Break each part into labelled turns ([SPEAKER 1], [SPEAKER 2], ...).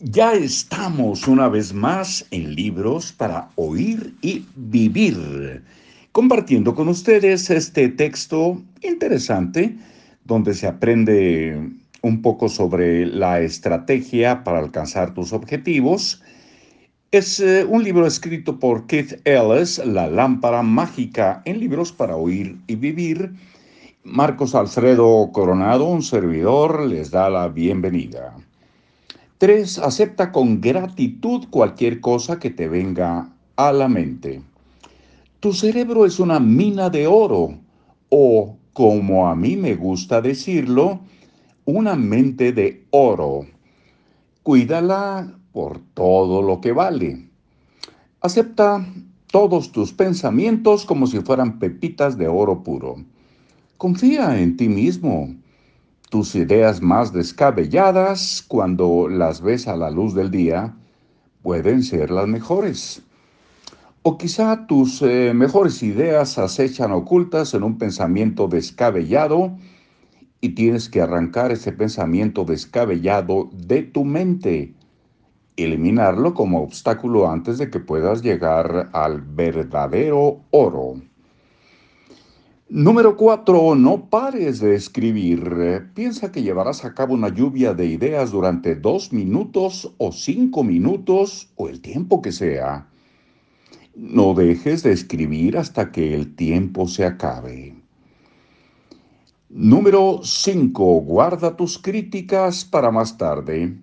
[SPEAKER 1] Ya estamos una vez más en Libros para Oír y Vivir, compartiendo con ustedes este texto interesante donde se aprende un poco sobre la estrategia para alcanzar tus objetivos. Es eh, un libro escrito por Keith Ellis, La lámpara mágica en Libros para Oír y Vivir. Marcos Alfredo Coronado, un servidor, les da la bienvenida. 3. Acepta con gratitud cualquier cosa que te venga a la mente. Tu cerebro es una mina de oro o, como a mí me gusta decirlo, una mente de oro. Cuídala por todo lo que vale. Acepta todos tus pensamientos como si fueran pepitas de oro puro. Confía en ti mismo tus ideas más descabelladas, cuando las ves a la luz del día, pueden ser las mejores. O quizá tus eh, mejores ideas acechan ocultas en un pensamiento descabellado y tienes que arrancar ese pensamiento descabellado de tu mente, eliminarlo como obstáculo antes de que puedas llegar al verdadero oro. Número 4. No pares de escribir. Piensa que llevarás a cabo una lluvia de ideas durante dos minutos o cinco minutos o el tiempo que sea. No dejes de escribir hasta que el tiempo se acabe. Número 5. Guarda tus críticas para más tarde.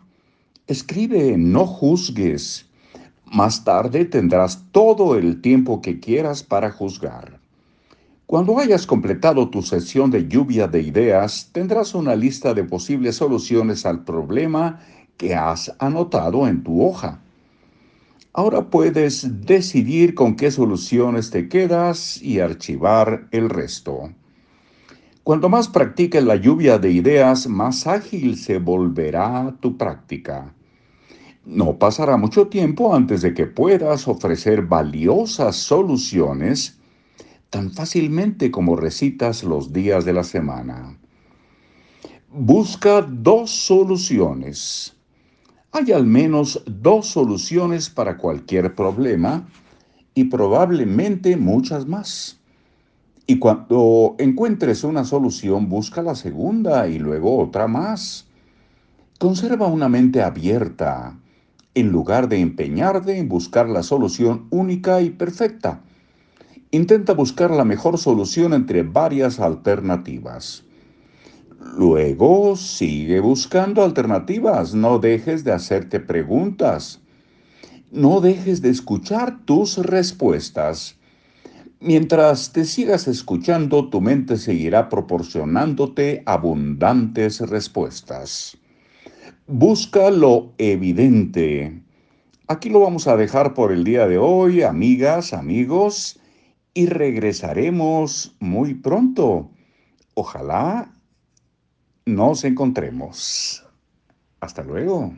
[SPEAKER 1] Escribe, no juzgues. Más tarde tendrás todo el tiempo que quieras para juzgar. Cuando hayas completado tu sesión de lluvia de ideas, tendrás una lista de posibles soluciones al problema que has anotado en tu hoja. Ahora puedes decidir con qué soluciones te quedas y archivar el resto. Cuanto más practiques la lluvia de ideas, más ágil se volverá tu práctica. No pasará mucho tiempo antes de que puedas ofrecer valiosas soluciones tan fácilmente como recitas los días de la semana. Busca dos soluciones. Hay al menos dos soluciones para cualquier problema y probablemente muchas más. Y cuando encuentres una solución, busca la segunda y luego otra más. Conserva una mente abierta en lugar de empeñarte en buscar la solución única y perfecta Intenta buscar la mejor solución entre varias alternativas. Luego sigue buscando alternativas, no dejes de hacerte preguntas. No dejes de escuchar tus respuestas. Mientras te sigas escuchando, tu mente seguirá proporcionándote abundantes respuestas. Busca lo evidente. Aquí lo vamos a dejar por el día de hoy, amigas, amigos y regresaremos muy pronto. Ojalá nos encontremos. Hasta luego.